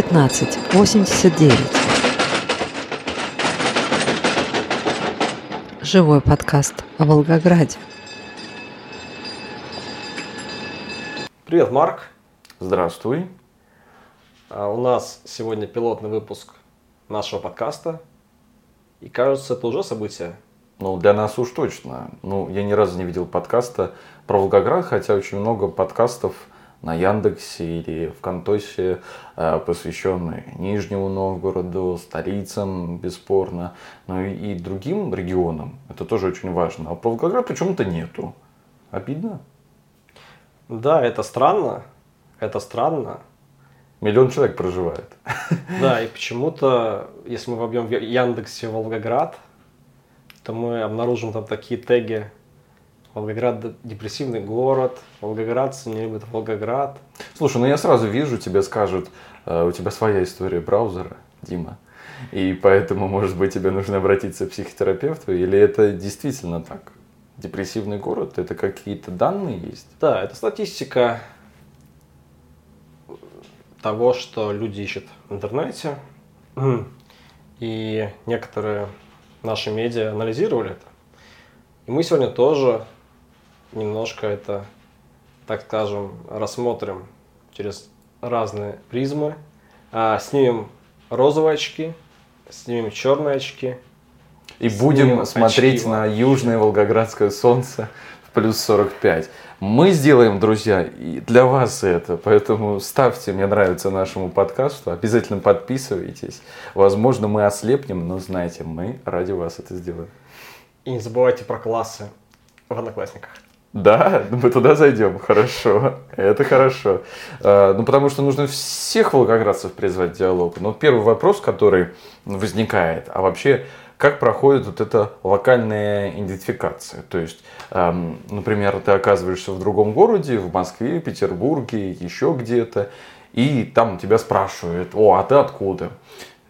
15 89. Живой подкаст о Волгограде. Привет, Марк. Здравствуй. А у нас сегодня пилотный выпуск нашего подкаста. И кажется, это уже событие. Ну, для нас уж точно. Ну, я ни разу не видел подкаста про Волгоград, хотя очень много подкастов на Яндексе или в Контосе, э, посвященные Нижнему Новгороду, столицам, бесспорно, но и, и другим регионам. Это тоже очень важно. А про Волгоград почему-то нету. Обидно. Да, это странно. Это странно. Миллион человек проживает. Да, и почему-то, если мы вобьем в Яндексе Волгоград, то мы обнаружим там такие теги Волгоград депрессивный город, волгоградцы не любят Волгоград. Слушай, ну я сразу вижу, тебе скажут, э, у тебя своя история браузера, Дима. И поэтому, может быть, тебе нужно обратиться к психотерапевту, или это действительно так? Депрессивный город, это какие-то данные есть? Да, это статистика того, что люди ищут в интернете. И некоторые наши медиа анализировали это. И мы сегодня тоже немножко это, так скажем, рассмотрим через разные призмы. А, снимем розовые очки, снимем черные очки. И будем смотреть очки. на южное волгоградское солнце в плюс 45. Мы сделаем, друзья, и для вас это, поэтому ставьте, мне нравится нашему подкасту, обязательно подписывайтесь. Возможно, мы ослепнем, но знайте, мы ради вас это сделаем. И не забывайте про классы в Одноклассниках. Да, мы туда зайдем, хорошо, это хорошо. А, ну, потому что нужно всех волгоградцев призвать в диалог. Но первый вопрос, который возникает, а вообще, как проходит вот эта локальная идентификация? То есть, эм, например, ты оказываешься в другом городе, в Москве, Петербурге, еще где-то, и там тебя спрашивают, о, а ты откуда?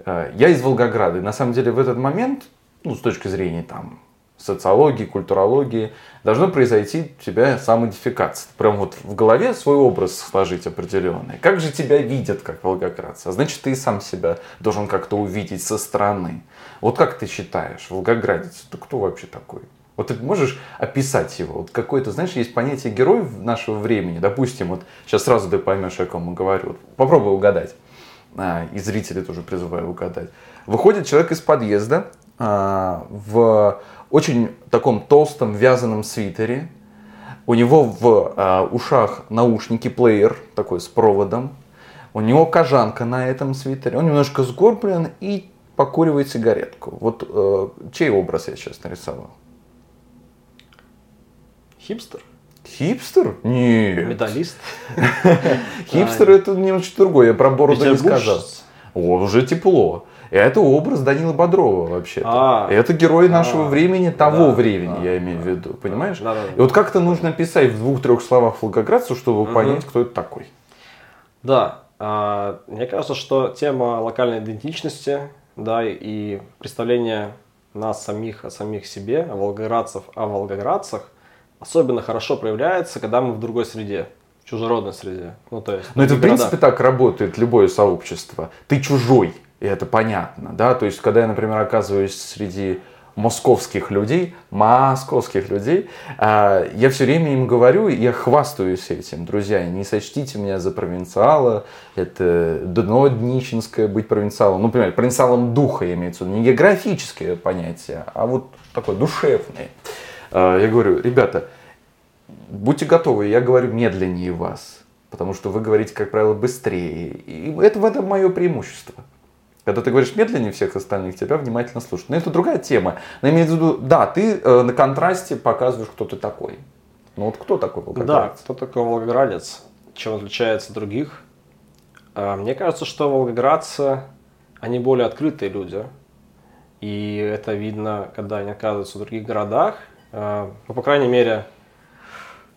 Э, я из Волгограда. И на самом деле в этот момент, ну, с точки зрения там социологии, культурологии, должно произойти у тебя самоидентификация. Прям вот в голове свой образ сложить определенный. Как же тебя видят как волгоградца? Значит, ты сам себя должен как-то увидеть со стороны. Вот как ты считаешь, волгоградец, это кто вообще такой? Вот ты можешь описать его? Вот какое-то, знаешь, есть понятие герой нашего времени. Допустим, вот сейчас сразу ты поймешь, о ком я говорю. Вот попробуй угадать. А, и зрители тоже призываю угадать. Выходит человек из подъезда в очень таком толстом вязаном свитере. У него в э, ушах наушники, плеер такой с проводом. У него кожанка на этом свитере. Он немножко сгорблен и покуривает сигаретку. Вот э, чей образ я сейчас нарисовал? Хипстер? Хипстер? Нет. Металлист? Хипстер это немножко другое. Я про бороду не сказал. О, уже тепло. И это образ Данила Бодрова вообще. А, это герой нашего а, времени, того да, времени, да, я имею в виду. Понимаешь? Да, да, и вот как-то нужно писать в двух-трех словах волгоградцу, чтобы угу. понять, кто это такой. Да. А, мне кажется, что тема локальной идентичности, да, и представление нас самих о самих себе, о волгоградцев, о волгоградцах, особенно хорошо проявляется, когда мы в другой среде чужеродной среде. Ну, то есть, Но это, в принципе, так работает любое сообщество. Ты чужой. И это понятно, да, то есть, когда я, например, оказываюсь среди московских людей, московских людей, а, я все время им говорю, я хвастаюсь этим, друзья, не сочтите меня за провинциала, это дно днищенское быть провинциалом, ну, например, провинциалом духа я имею в виду, не географическое понятие, а вот такое душевное. А, я говорю, ребята, будьте готовы, я говорю медленнее вас, потому что вы говорите, как правило, быстрее, и это в этом мое преимущество. Когда ты говоришь медленнее всех остальных, тебя внимательно слушают. Но это другая тема. Но имеется в виду, да, ты э, на контрасте показываешь, кто ты такой. Ну вот кто такой волгоградец? Да, кто такой волгоградец? Чем отличается от других? А, мне кажется, что волгоградцы, они более открытые люди. И это видно, когда они оказываются в других городах. А, ну, по крайней мере,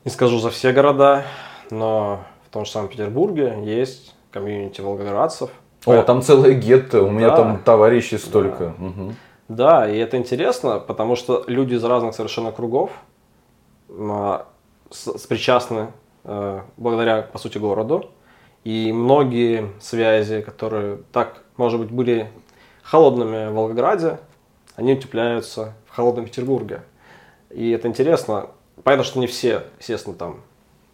не скажу за все города, но в том же самом Петербурге есть комьюнити волгоградцев – о, там целое гетто, у меня да. там товарищи столько. Да. Угу. да, и это интересно, потому что люди из разных совершенно кругов а, с, с причастны э, благодаря, по сути, городу. И многие связи, которые так, может быть, были холодными в Волгограде, они утепляются в холодном Петербурге. И это интересно. Понятно, что не все, естественно, там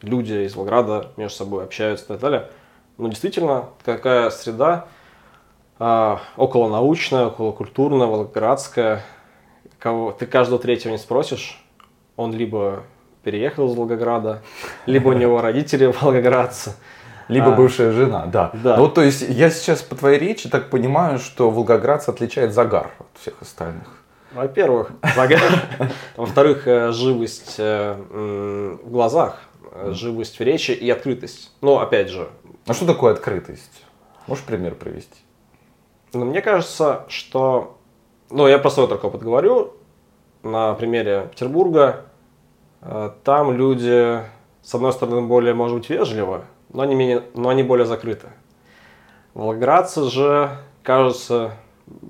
люди из Волгограда между собой общаются и так далее. Но действительно, какая среда а, околонаучная, околокультурная, волгоградская. Кого, ты каждого третьего не спросишь, он либо переехал из Волгограда, либо у него родители волгоградцы. Либо а, бывшая жена, да. да. Ну, то есть, я сейчас по твоей речи так понимаю, что волгоградцы отличает загар от всех остальных. Во-первых, загар. Во-вторых, э, живость э, в глазах, э, живость в речи и открытость. Но, опять же... А что такое открытость? Можешь пример привести? Ну, мне кажется, что... Ну, я про свой только опыт говорю. На примере Петербурга. Там люди, с одной стороны, более, может быть, вежливы, но они, менее, но они более закрыты. Волгоградцы же, кажется,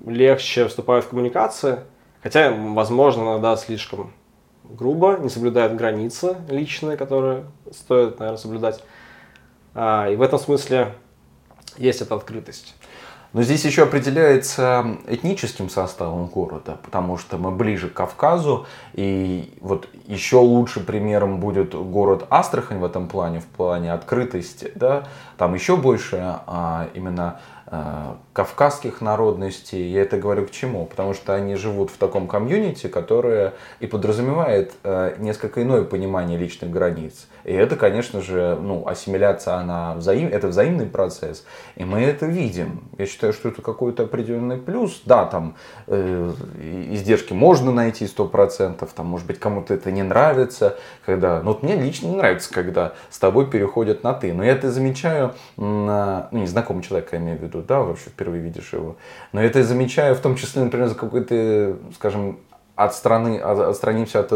легче вступают в коммуникации, хотя, возможно, иногда слишком грубо, не соблюдают границы личные, которые стоит, наверное, соблюдать. А, и в этом смысле есть эта открытость. Но здесь еще определяется этническим составом города, потому что мы ближе к Кавказу, и вот еще лучше примером будет город Астрахань в этом плане, в плане открытости, да, там еще больше а, именно кавказских народностей. Я это говорю к чему? Потому что они живут в таком комьюнити, которое и подразумевает э, несколько иное понимание личных границ. И это, конечно же, ну, ассимиляция, она взаим, это взаимный процесс. И мы это видим. Я считаю, что это какой-то определенный плюс. Да, там э, издержки можно найти 100%, там, может быть, кому-то это не нравится. Когда, ну, вот мне лично не нравится, когда с тобой переходят на «ты». Но я это замечаю на, ну, незнакомый человек, я имею в виду, да, вообще впервые видишь его. Но это я замечаю в том числе, например, за какой-то, скажем, от страны, отстранимся от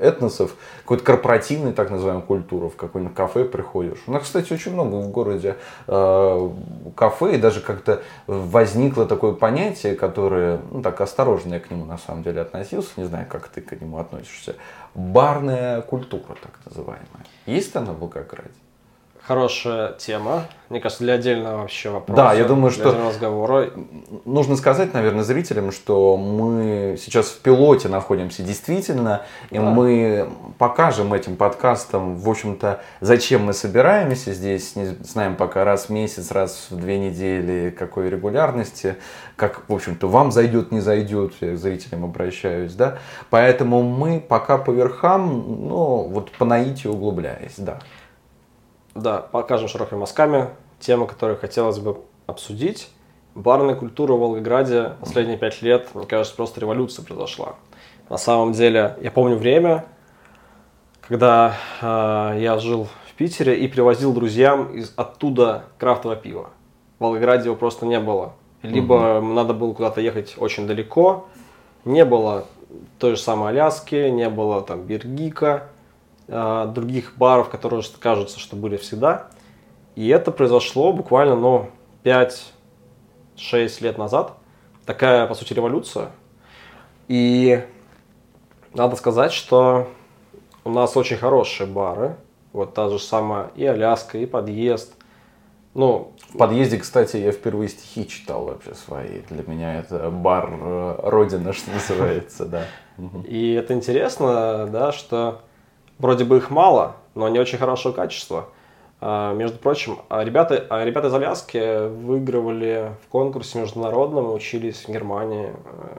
этносов, какой-то корпоративной, так называемой культуры, в какое-нибудь кафе приходишь. У нас, кстати, очень много в городе э, кафе, и даже как-то возникло такое понятие, которое, ну так осторожно я к нему на самом деле относился, не знаю, как ты к нему относишься, барная культура, так называемая. Есть она в Волгограде? Хорошая тема. Мне кажется, для отдельного вообще вопроса. Да, я думаю, что разговора. нужно сказать, наверное, зрителям, что мы сейчас в пилоте находимся действительно, и да. мы покажем этим подкастом, в общем-то, зачем мы собираемся здесь, не знаем пока раз в месяц, раз в две недели, какой регулярности, как, в общем-то, вам зайдет, не зайдет, я к зрителям обращаюсь, да. Поэтому мы пока по верхам, ну, вот по наитию углубляясь, да. Да, покажем широкими мазками темы, которые хотелось бы обсудить. Барная культура в Волгограде последние пять лет, мне кажется, просто революция произошла. На самом деле, я помню время, когда э, я жил в Питере и привозил друзьям из оттуда крафтовое пиво. В Волгограде его просто не было. Либо угу. надо было куда-то ехать очень далеко, не было той же самой Аляски, не было там Бергика, других баров, которые кажутся, что были всегда. И это произошло буквально, ну, 5-6 лет назад. Такая, по сути, революция. И надо сказать, что у нас очень хорошие бары. Вот та же самая и Аляска, и подъезд. Ну, в подъезде, кстати, я впервые стихи читал вообще свои. Для меня это бар э, Родина, что называется, да. И это интересно, да, что вроде бы их мало, но они очень хорошего качества. А, между прочим, а ребята, а ребята из Аляски выигрывали в конкурсе международном, учились в Германии э,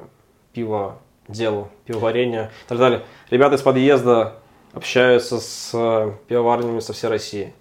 пиво делу, пивоварению и так далее. Ребята из подъезда общаются с э, пивоварнями со всей России.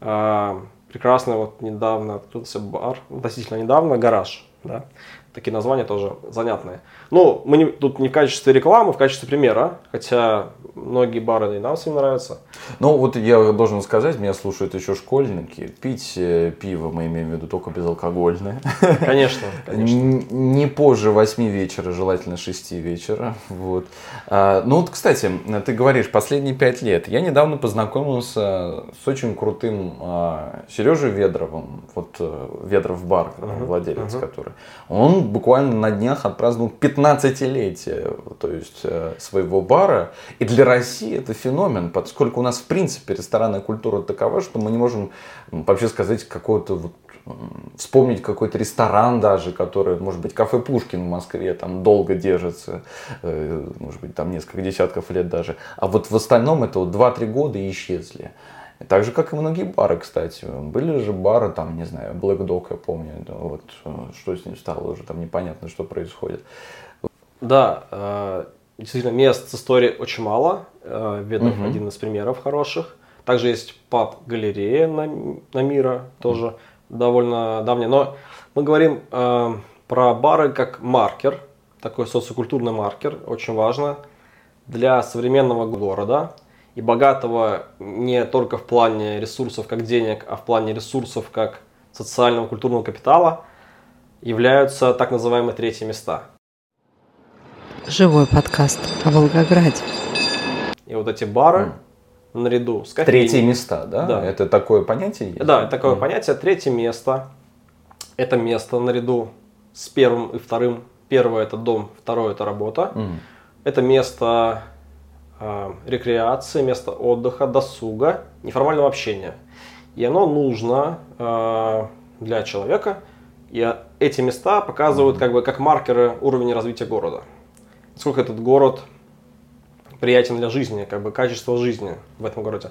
Прекрасно, вот недавно открылся бар, относительно недавно, гараж. Да? Такие названия тоже занятные. Ну, мы не, тут не в качестве рекламы, в качестве примера, хотя многие бары и нам всем нравятся. Ну, вот я должен сказать, меня слушают еще школьники. Пить э, пиво мы имеем в виду только безалкогольное. Конечно, конечно. Не позже 8 вечера, желательно 6 вечера. Вот. А, ну, вот, кстати, ты говоришь, последние 5 лет. Я недавно познакомился с очень крутым а, Сережей Ведровым. Вот э, Ведров бар, владелец который. Он буквально на днях отпраздновал 15 15-летие то есть, э, своего бара. И для России это феномен, поскольку у нас в принципе ресторанная культура такова, что мы не можем вообще сказать какого-то вот вспомнить какой-то ресторан даже, который, может быть, кафе Пушкин в Москве там долго держится, э, может быть, там несколько десятков лет даже. А вот в остальном это вот 2-3 года и исчезли. Так же, как и многие бары, кстати. Были же бары, там, не знаю, Black Dog, я помню, вот э, что с ним стало уже, там непонятно, что происходит. Да, э, действительно, мест с историей очень мало. Ветров угу. один из примеров хороших. Также есть паб-галерея на, на Мира, тоже довольно давняя. Но мы говорим э, про бары как маркер, такой социокультурный маркер, очень важно для современного города и богатого не только в плане ресурсов как денег, а в плане ресурсов как социального культурного капитала являются так называемые третьи места. Живой подкаст о Волгограде. И вот эти бары, mm наряду с кофейней. Третье места, да? Да. Это такое понятие есть? Да, это такое mm. понятие. Третье место – это место наряду с первым и вторым. Первое – это дом, второе – это работа. Mm. Это место рекреации, место отдыха, досуга, неформального общения. И оно нужно э, для человека. И эти места показывают как бы как маркеры уровня развития города. Сколько этот город приятен для жизни, как бы качество жизни в этом городе.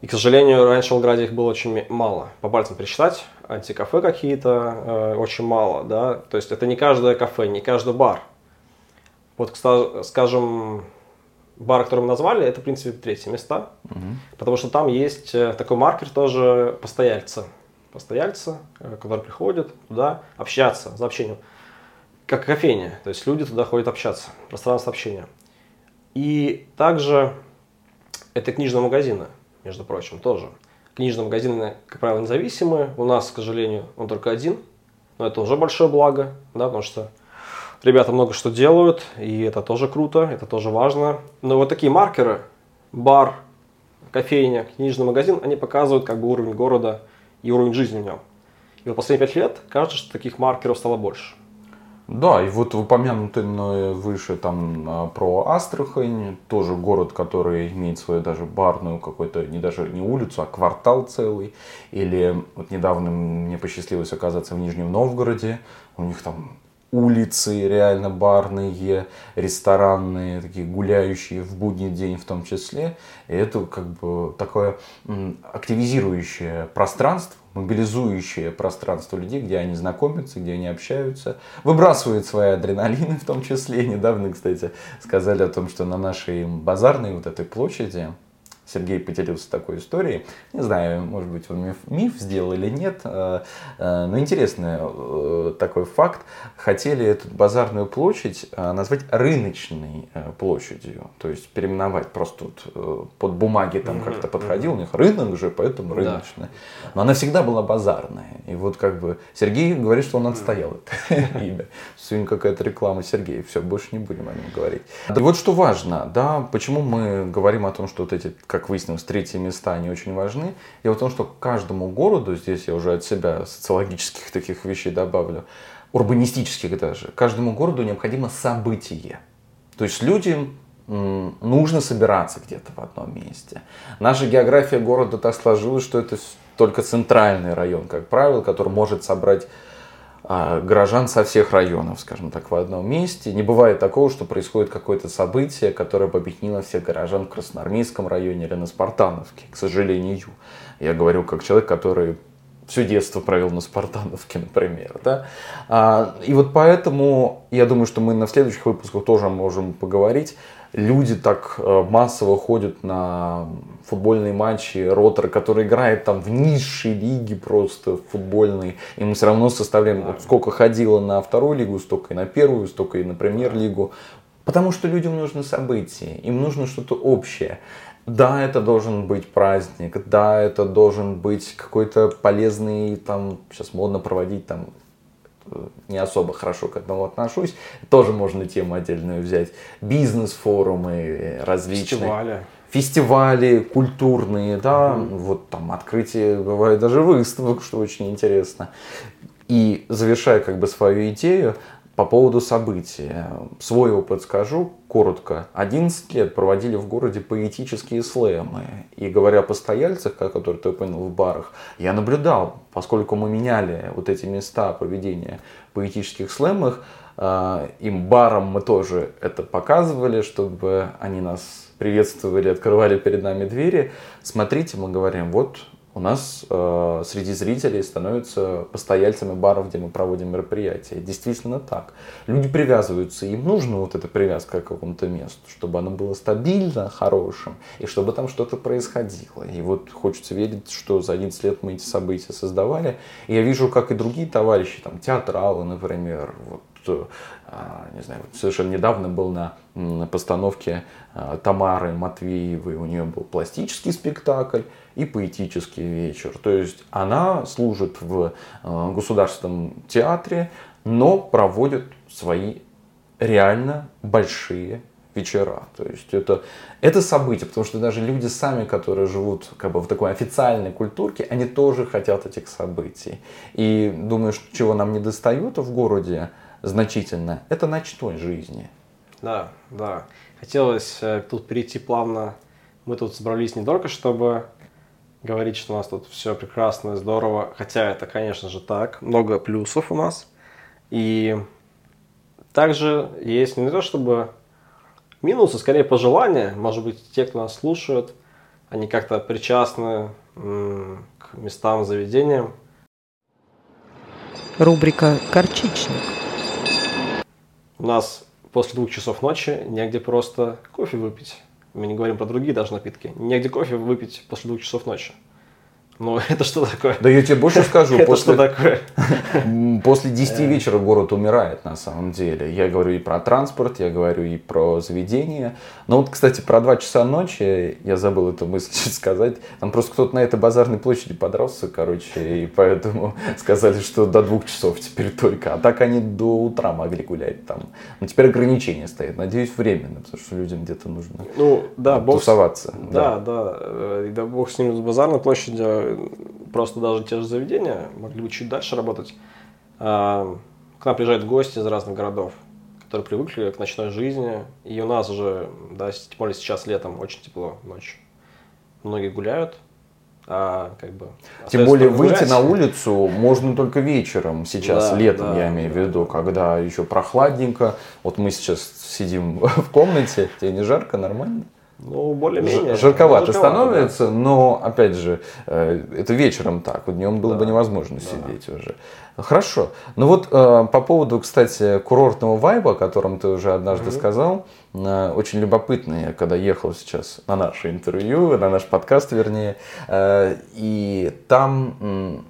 И, к сожалению, раньше в Волгограде их было очень мало. По пальцам пересчитать, антикафе какие-то э, очень мало, да. То есть это не каждое кафе, не каждый бар. Вот, скажем, бар, который мы назвали, это, в принципе, третьи места. Угу. Потому что там есть э, такой маркер тоже постояльца. Постояльца, э, который приходит туда общаться, за общением. Как кофейня. То есть люди туда ходят общаться. Пространство общения. И также это книжные магазины, между прочим, тоже. Книжные магазины, как правило, независимые. У нас, к сожалению, он только один. Но это уже большое благо, да, потому что ребята много что делают, и это тоже круто, это тоже важно. Но вот такие маркеры, бар, кофейня, книжный магазин, они показывают как бы уровень города и уровень жизни в нем. И вот последние пять лет кажется, что таких маркеров стало больше. Да, и вот упомянутый мной выше там а, про Астрахань, тоже город, который имеет свою даже барную какой-то, не даже не улицу, а квартал целый. Или вот недавно мне посчастливилось оказаться в Нижнем Новгороде, у них там улицы реально барные, ресторанные, такие гуляющие в будний день в том числе. И это как бы такое активизирующее пространство, мобилизующее пространство людей, где они знакомятся, где они общаются, выбрасывают свои адреналины в том числе. Недавно, кстати, сказали о том, что на нашей базарной вот этой площади Сергей поделился такой историей. Не знаю, может быть, он миф, миф сделал или нет, э, э, но интересный э, такой факт. Хотели эту базарную площадь назвать рыночной площадью, то есть переименовать просто вот под бумаги там как-то подходил, у них рынок же, поэтому рыночная. Но она всегда была базарная. И вот как бы Сергей говорит, что он отстоял это имя. Сегодня какая-то реклама Сергея, все, больше не будем о нем говорить. И вот что важно, да, почему мы говорим о том, что вот эти, как выяснилось, третьи места, они очень важны. И вот том, что каждому городу, здесь я уже от себя социологических таких вещей добавлю, урбанистических даже, каждому городу необходимо событие. То есть людям нужно собираться где-то в одном месте. Наша география города так сложилась, что это только центральный район, как правило, который может собрать горожан со всех районов, скажем так, в одном месте. Не бывает такого, что происходит какое-то событие, которое объединило всех горожан в Красноармейском районе или на Спартановке, к сожалению. Я говорю как человек, который все детство провел на Спартановке, например. Да? А, и вот поэтому я думаю, что мы на следующих выпусках тоже можем поговорить люди так э, массово ходят на футбольные матчи Ротор, который играет там в низшей лиге просто футбольной, и мы все равно составляем, вот сколько ходило на вторую лигу, столько и на первую, столько и на премьер-лигу, потому что людям нужно событие, им нужно что-то общее. Да, это должен быть праздник, да, это должен быть какой-то полезный, там, сейчас модно проводить там не особо хорошо к этому отношусь. Тоже можно тему отдельную взять. Бизнес-форумы различные. Фестивали. Фестивали культурные, да, угу. вот там открытие, бывает даже выставок, что очень интересно. И завершая как бы свою идею, по поводу событий. Свой опыт скажу коротко. 11 лет проводили в городе поэтические слэмы. И говоря о постояльцах, которые ты понял в барах, я наблюдал, поскольку мы меняли вот эти места проведения поэтических слэмов, э, им барам мы тоже это показывали, чтобы они нас приветствовали, открывали перед нами двери. Смотрите, мы говорим, вот у нас э, среди зрителей становятся постояльцами баров, где мы проводим мероприятия. Действительно так. Люди привязываются, им нужна вот эта привязка к какому-то месту, чтобы оно было стабильно, хорошим, и чтобы там что-то происходило. И вот хочется верить, что за 11 лет мы эти события создавали. И я вижу, как и другие товарищи, там, театралы, например, вот, а, не знаю, совершенно недавно был на, постановке а, Тамары Матвеевой, у нее был пластический спектакль и поэтический вечер. То есть она служит в а, государственном театре, но проводит свои реально большие вечера. То есть это, это событие, потому что даже люди сами, которые живут как бы в такой официальной культурке, они тоже хотят этих событий. И думаю, что чего нам не достает в городе, значительно, это ночной жизни. Да, да. Хотелось э, тут перейти плавно. Мы тут собрались не только, чтобы говорить, что у нас тут все прекрасно и здорово, хотя это, конечно же, так. Много плюсов у нас. И также есть не то, чтобы минусы, скорее пожелания. Может быть, те, кто нас слушают, они как-то причастны к местам, заведениям. Рубрика «Горчичник». У нас после двух часов ночи негде просто кофе выпить. Мы не говорим про другие даже напитки. Негде кофе выпить после двух часов ночи. Ну, это что такое? Да я тебе больше скажу. Это после, что такое? После 10 вечера город умирает на самом деле. Я говорю и про транспорт, я говорю и про заведение. Но вот, кстати, про 2 часа ночи, я забыл эту мысль сказать. Там просто кто-то на этой базарной площади подрался, короче, и поэтому сказали, что до 2 часов теперь только. А так они до утра могли гулять там. Но теперь ограничения стоят. Надеюсь, временно, потому что людям где-то нужно ну, да, тусоваться. Бог, да, да, да. И да бог с ним с базарной площади просто даже те же заведения могли бы чуть дальше работать. А, к нам приезжают гости из разных городов, которые привыкли к ночной жизни. И у нас уже, да, тем более сейчас летом очень тепло ночью. Многие гуляют, а как бы... Тем более выйти на улицу можно только вечером сейчас, да, летом да, я имею да, в виду, когда еще прохладненько. Вот мы сейчас сидим в комнате, тебе не жарко, нормально? Ну, более-менее. Жарковато, жарковато становится, да. но, опять же, э, это вечером так, днем было да. бы невозможно да. сидеть уже. Хорошо. Ну вот э, по поводу, кстати, курортного вайба, о котором ты уже однажды mm-hmm. сказал, э, очень любопытно, я когда ехал сейчас на наше интервью, на наш подкаст, вернее, и там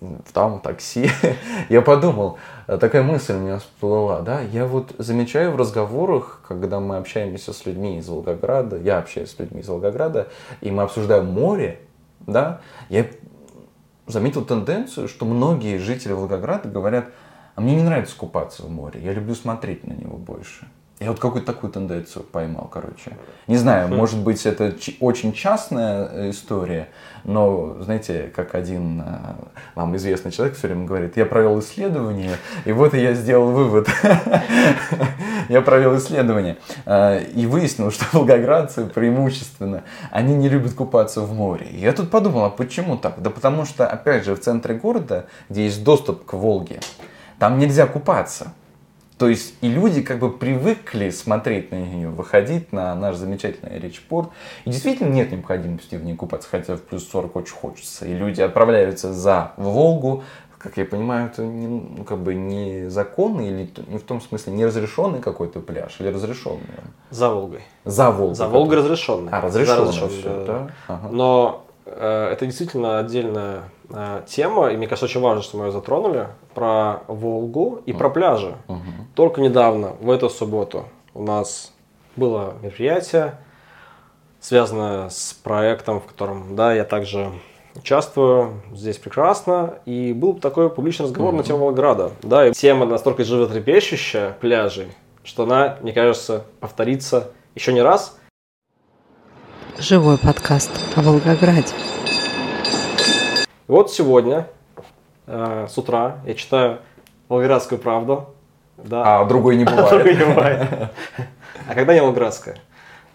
в там такси, я подумал, такая мысль у меня всплыла, да, я вот замечаю в разговорах, когда мы общаемся с людьми из Волгограда, я общаюсь с людьми из Волгограда, и мы обсуждаем море, да, я заметил тенденцию, что многие жители Волгограда говорят, а мне не нравится купаться в море, я люблю смотреть на него больше. Я вот какую-то такую тенденцию поймал, короче. Не знаю, может быть, это очень частная э, история, но, знаете, как один э, вам известный человек все время говорит, я провел исследование, и вот я сделал вывод. Я провел исследование э, и выяснил, что волгоградцы преимущественно, они не любят купаться в море. Я тут подумал, а почему так? Да потому что, опять же, в центре города, где есть доступ к Волге, там нельзя купаться. То есть и люди как бы привыкли смотреть на нее, выходить на наш замечательный речпорт. И действительно нет необходимости в ней купаться, хотя в плюс 40 очень хочется. И люди отправляются за Волгу, как я понимаю, это не, ну, как бы не законный или не в том смысле не разрешенный какой-то пляж или разрешенный? За Волгой. За Волгой. За Волгой разрешенный. А, разрешенный, разрешенный все, да. Ага. Но это действительно отдельная Э, тема, и мне кажется, очень важно, что мы ее затронули, про Волгу и про пляжи. Угу. Только недавно, в эту субботу, у нас было мероприятие, связанное с проектом, в котором, да, я также участвую, здесь прекрасно, и был такой публичный разговор mm на тему Волгограда, да, и тема настолько животрепещущая пляжей, что она, мне кажется, повторится еще не раз. Живой подкаст о Волгограде. Вот сегодня э, с утра я читаю Волгоградскую правду. Да. А другой не Другой бывает. не бывает. А когда не Волгоградская?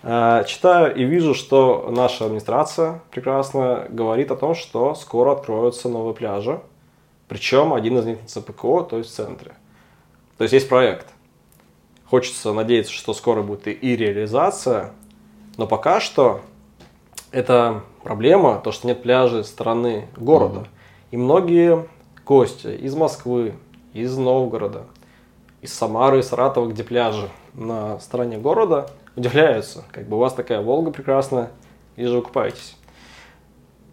А, Читаю и вижу, что наша администрация прекрасно говорит о том, что скоро откроются новые пляжи. Причем один из них на ЦПКО, то есть в центре. То есть есть проект. Хочется надеяться, что скоро будет и реализация. Но пока что это проблема, то, что нет пляжей стороны города. И многие гости из Москвы, из Новгорода, из Самары, из Саратова, где пляжи на стороне города, удивляются. Как бы у вас такая Волга прекрасная, и же вы купаетесь.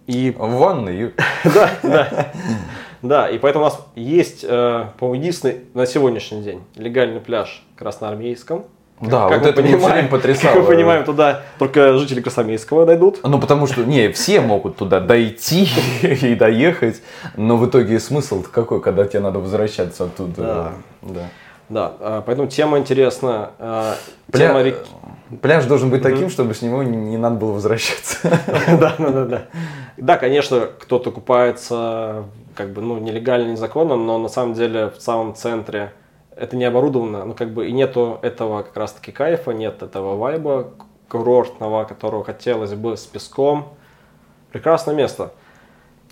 И В ванной. да, да. Да, и поэтому у нас есть, э, по-моему, единственный на сегодняшний день легальный пляж в Красноармейском. Да, Как вот это меня всё время Как потрясало. мы понимаем, туда только жители Красноармейского дойдут. Ну, потому что, не, все могут туда дойти и доехать, но в итоге смысл какой, когда тебе надо возвращаться оттуда? Да. Да. Да, э, поэтому тема интересна. э, Пля- Тема. Пляж должен быть таким, чтобы с него не, не надо было возвращаться. Да, да, да, да. Да, конечно, кто-то купается как бы, ну, нелегально, незаконно, но на самом деле в самом центре это не оборудовано, ну, как бы и нету этого как раз-таки кайфа, нет этого вайба курортного, которого хотелось бы с песком. Прекрасное место.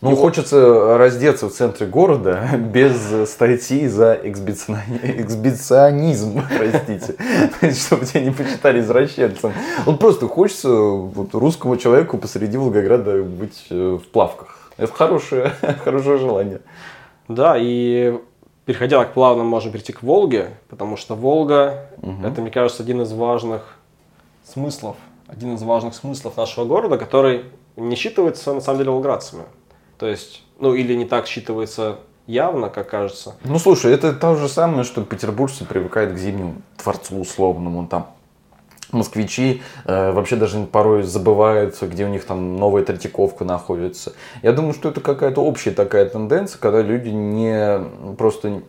Ну, хочется раздеться в центре города без статьи за эксбициони- эксбиционизм, простите, чтобы тебя не почитали извращенцем. Вот просто хочется вот, русскому человеку посреди Волгограда быть э, в плавках. Это хорошее, хорошее желание. Да, и переходя к плавно, можем перейти к Волге, потому что Волга, это, мне кажется, один из важных смыслов, один из важных смыслов нашего города, который не считывается, на самом деле, волградцами. То есть, ну, или не так считывается явно, как кажется. Ну, слушай, это то же самое, что петербуржцы привыкают к зимнему дворцу условному. Там москвичи э, вообще даже порой забывают, где у них там новая Третьяковка находится. Я думаю, что это какая-то общая такая тенденция, когда люди не просто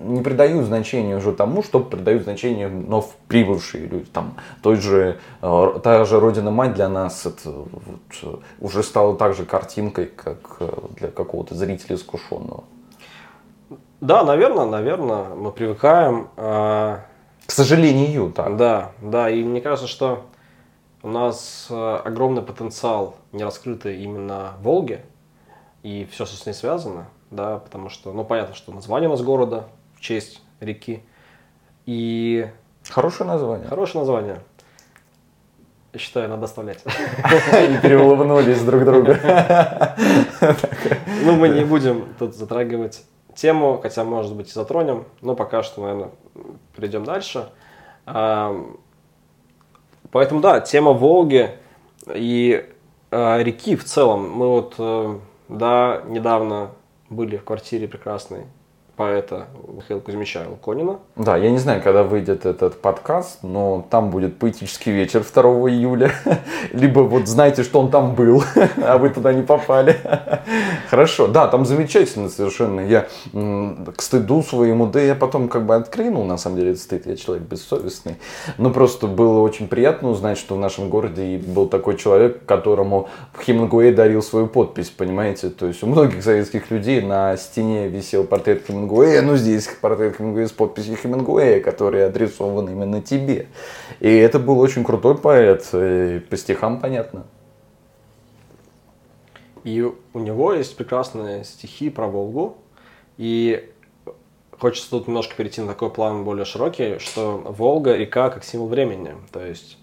не придают значения уже тому, что придают значение вновь прибывшие люди. Там, той же, э, та же Родина Мать для нас это вот, э, уже стала также картинкой, как э, для какого-то зрителя искушенного. Да, наверное, наверное, мы привыкаем. а, К сожалению, так. Да, да, и мне кажется, что у нас э, огромный потенциал не раскрытый именно в Волге, и все, что с ней связано, да, потому что, ну, понятно, что название у нас города в честь реки, и Хорошее название. хорошее название. Я считаю, надо оставлять. Они переулыбнулись друг друга. Ну, мы не будем тут затрагивать тему, хотя, может быть, и затронем, но пока что, наверное, перейдем дальше. Поэтому, да, тема Волги и а, реки в целом. Мы вот, э, да, недавно были в квартире прекрасной поэта Михаила Кузьмича Луконина. Да, я не знаю, когда выйдет этот подкаст, но там будет поэтический вечер 2 июля. Либо вот знаете, что он там был, а вы туда не попали. Хорошо, да, там замечательно совершенно. Я к стыду своему, да я потом как бы отклинул, на самом деле, стыд, я человек бессовестный. Но просто было очень приятно узнать, что в нашем городе был такой человек, которому Хемингуэй дарил свою подпись, понимаете? То есть у многих советских людей на стене висел портрет Хемингуэя, ну здесь портрет Хемингуэя с подписью Хемингуэя, который адресован именно тебе. И это был очень крутой поэт, по стихам понятно. И у него есть прекрасные стихи про Волгу. И хочется тут немножко перейти на такой план более широкий, что Волга – река как символ времени. То есть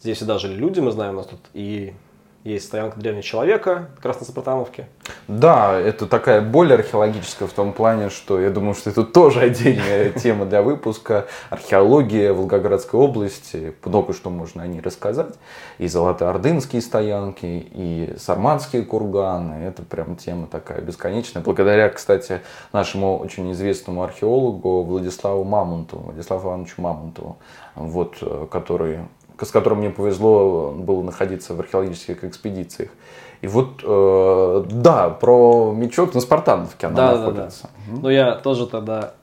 здесь всегда жили люди, мы знаем, у нас тут и есть стоянка древнего человека, как раз на. Да, это такая более археологическая в том плане, что я думаю, что это тоже отдельная тема для выпуска. Археология Волгоградской области, много что можно о ней рассказать. И Золотоордынские стоянки, и Сарматские курганы. Это прям тема такая бесконечная. Благодаря, кстати, нашему очень известному археологу Владиславу Мамонтову, Владиславу Ивановичу Мамонтову, вот, э, который с которым мне повезло было находиться в археологических экспедициях. И вот, э, да, про мечеть на Спартановке она Да, да, да. находится. Но я тоже тогда,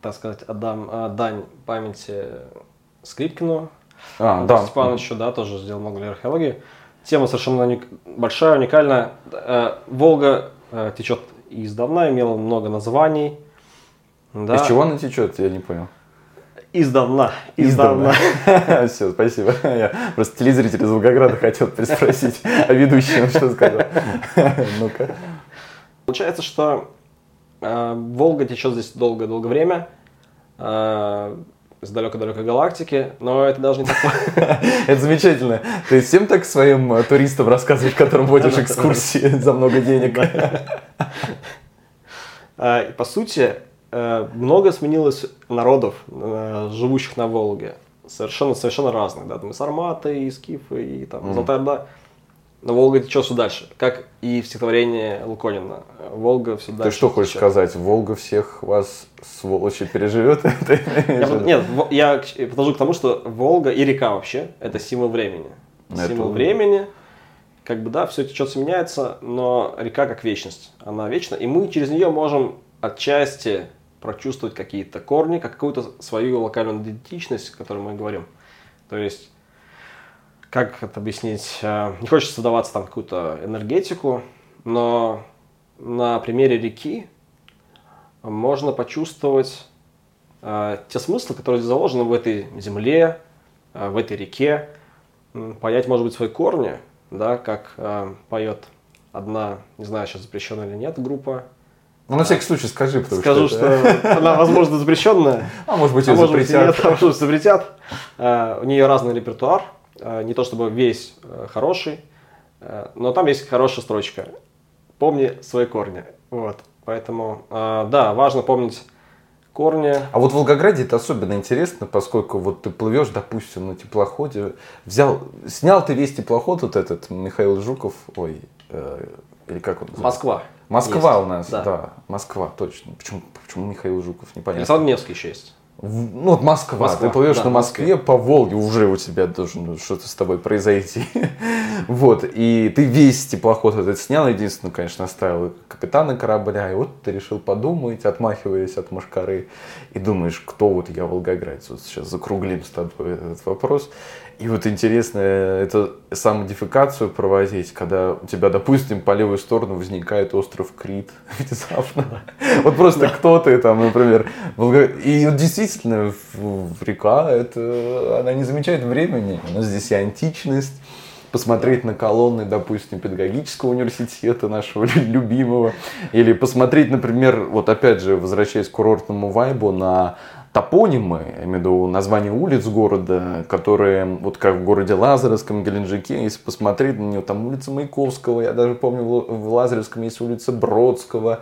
так сказать, отдам а, дань памяти Скрипкину, А, да. Степановичу, да, тоже сделал много для археологии. Тема совершенно уник- большая, уникальная. Э, Волга э, течет издавна, имела много названий. Да. Из чего она течет, я не понял. Издавна. Издавна. Все, спасибо. Я просто телезритель из Волгограда хотел переспросить о ведущем, что сказал. Ну-ка. Получается, что э, Волга течет здесь долгое-долгое время. э, с далекой-далекой галактики, но это даже не так Это замечательно. Ты всем так своим э, туристам рассказываешь, которым водишь экскурсии за много денег. Э, По сути, много сменилось народов, э, живущих на Волге. Совершенно, совершенно разных. Да? Там и сарматы, и скифы, и там Мгм. Золотая Орда. Но Волга течет все дальше. Как и в стихотворении Луконина. Волга все дальше. Ты что хочешь течет. сказать? Волга всех вас, сволочи, переживет? Нет, я к- подхожу к тому, что Волга и река вообще это символ времени. Это- Символ времени. Как бы да, все течет, всё меняется, но река как вечность. Она вечна, и мы через нее можем отчасти прочувствовать какие-то корни, как какую-то свою локальную идентичность, о которой мы говорим. То есть, как это объяснить? Э, Не хочется вдаваться там какую-то энергетику, но на примере реки можно почувствовать э, те смыслы, которые заложены в этой земле, э, в этой реке, понять, может быть, свои корни, да, как э, поет одна, не знаю, сейчас запрещенная или нет, группа. Ну, на всякий случай скажи, потому Скажу, что... что это- она, возможно, запрещенная, А может быть, а ее может быть, и запретят. нет, а может быть, запретят. Э, У нее разный репертуар, э, не то чтобы весь э, хороший, но там есть хорошая строчка. Помни свои корни. Вот. Поэтому, да, важно помнить корни. А вот в Волгограде это особенно интересно, поскольку вот ты плывешь, допустим, на теплоходе, взял, снял ты весь теплоход, вот этот Михаил Жуков, ой, э, или как он называется? Москва. Москва есть. у нас, Да. да. Москва, точно. Почему, почему Михаил Жуков, непонятно. Александр Невский еще есть. В- Ну вот Москва, Москва, ты плывешь да, на Москве по Волге, уже у тебя должно что-то с тобой произойти. вот, и ты весь теплоход этот снял, единственное, конечно, оставил капитана корабля, и вот ты решил подумать, отмахиваясь от машкары, и думаешь, кто вот я волгоградец, вот сейчас закруглим с тобой этот вопрос. И вот интересно, это самодификацию проводить, когда у тебя, допустим, по левую сторону возникает остров Крит внезапно. Вот просто кто ты там, например. И действительно, река, это, она не замечает времени. У нас здесь и античность, посмотреть на колонны, допустим, педагогического университета нашего лю- любимого, или посмотреть, например, вот опять же, возвращаясь к курортному вайбу, на топонимы, я имею в виду названия улиц города, которые, вот как в городе Лазаревском, Геленджике, если посмотреть на нее, там улица Маяковского, я даже помню, в Лазаревском есть улица Бродского,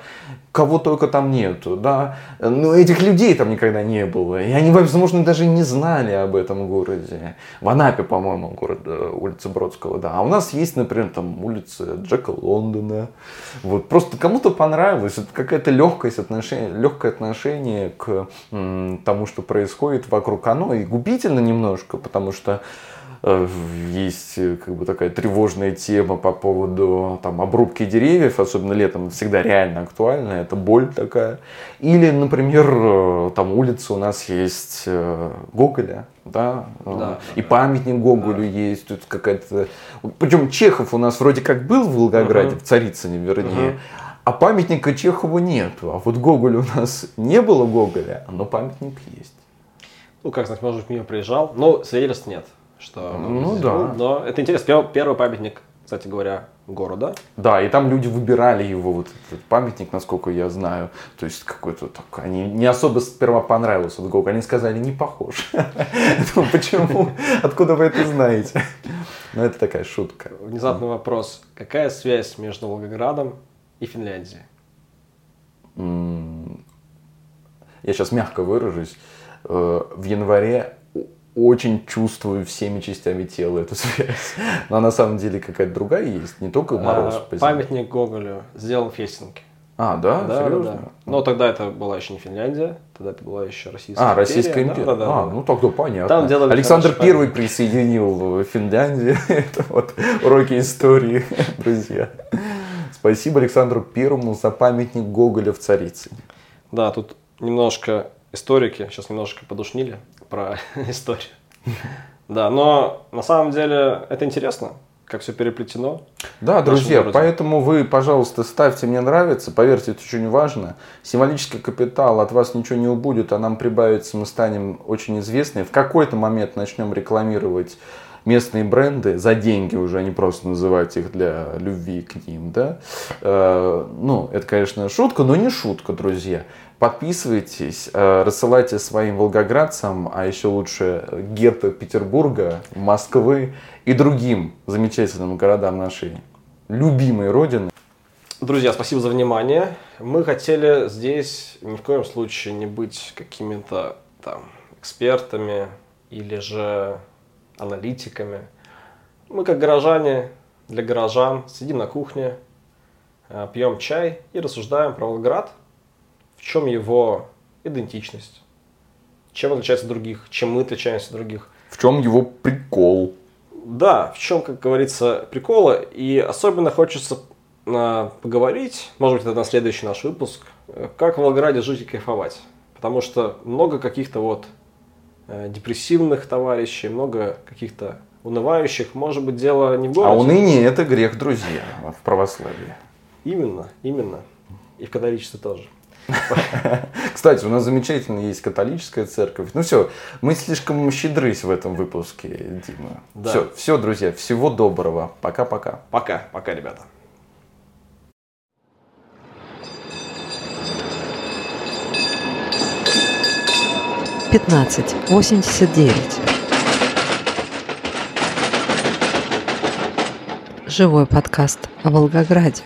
кого только там нету, да, но этих людей там никогда не было, и они, возможно, даже не знали об этом городе. В Анапе, по-моему, город, э, улица Бродского, да, а у нас есть, например, там улица Джека Лондона, вот, просто кому-то понравилось, это какая-то легкость отношение, легкое отношение к тому, что происходит вокруг, оно и губительно немножко, потому что э, есть э, как бы такая тревожная тема по поводу там, обрубки деревьев, особенно летом, всегда реально актуальна, это боль такая. Или, например, э, там улица у нас есть Гоголя, да, Да, и памятник Гоголю есть, тут какая-то... Причем Чехов у нас вроде как был в Волгограде, Мгм. в Царицыне вернее, Мгм. А памятника Чехову нету. А вот Гоголя у нас не было Гоголя, но памятник есть. Ну, как знать, может быть, мимо приезжал, но свидетельств нет. Что Ну, да. был. Но это интересно. Первый, памятник, кстати говоря, города. Да, и там люди выбирали его, вот этот памятник, насколько я знаю. То есть какой-то так, они не особо сперва понравился вот Гоголь. Они сказали, не похож. Думаю, Почему? Откуда вы это знаете? Ну, это такая шутка. Внезапный вопрос. Какая связь между Волгоградом и Финляндией? М, Я сейчас мягко выражусь. Э, В январе очень чувствую всеми частями тела эту связь. Но на самом деле какая-то другая есть, не только мороз. А, памятник Гоголю сделан в Хельсинки. А, да? да, да, Серьезно? да. Но тогда это была еще не Финляндия, тогда это была еще Российская А, империя. Российская империя. Да, да, да, а, да. ну тогда понятно. Там делали Александр хороший Первый присоединил Финляндию. Это вот уроки истории, друзья. Спасибо Александру Первому за памятник Гоголя в Царицыне. Да, тут немножко историки сейчас немножко подушнили про историю. Да, но на самом деле это интересно. как все переплетено. Да, друзья, городе. поэтому вы, пожалуйста, ставьте «Мне нравится». Поверьте, это очень важно. Символический капитал, от вас ничего не убудет, а нам прибавится, мы станем очень известны. В какой-то момент начнем рекламировать местные бренды за деньги уже, а не просто называть их для любви к ним, да. Э, Ну, это, конечно, шутка, но не шутка, друзья. Подписывайтесь, э, рассылайте своим волгоградцам, а еще лучше гетто Петербурга, Москвы и другим замечательным городам нашей любимой родины. Друзья, спасибо за внимание. Мы хотели здесь ни в коем случае не быть какими-то там экспертами или же аналитиками. Мы как горожане для горожан сидим на кухне, э, пьем чай и рассуждаем про Волгоград, в чем его идентичность, чем отличается от других, чем мы отличаемся от других. В чем его прикол? Да, в чем, как говорится, приколы. И особенно хочется э, поговорить, может быть, это на следующий наш выпуск, э, как в Волгограде жить и кайфовать. Потому что много каких-то вот депрессивных товарищей, много каких-то унывающих. Может быть, дело не в А городе. уныние это грех, друзья, в православии. Именно, именно. И в католичестве тоже. Кстати, у нас замечательно есть католическая церковь. Ну все, мы слишком щедрысь в этом выпуске, Дима. Да. Все, все, друзья, всего доброго. Пока-пока. Пока, пока, ребята. Пятнадцать восемьдесят девять. Живой подкаст о Волгограде.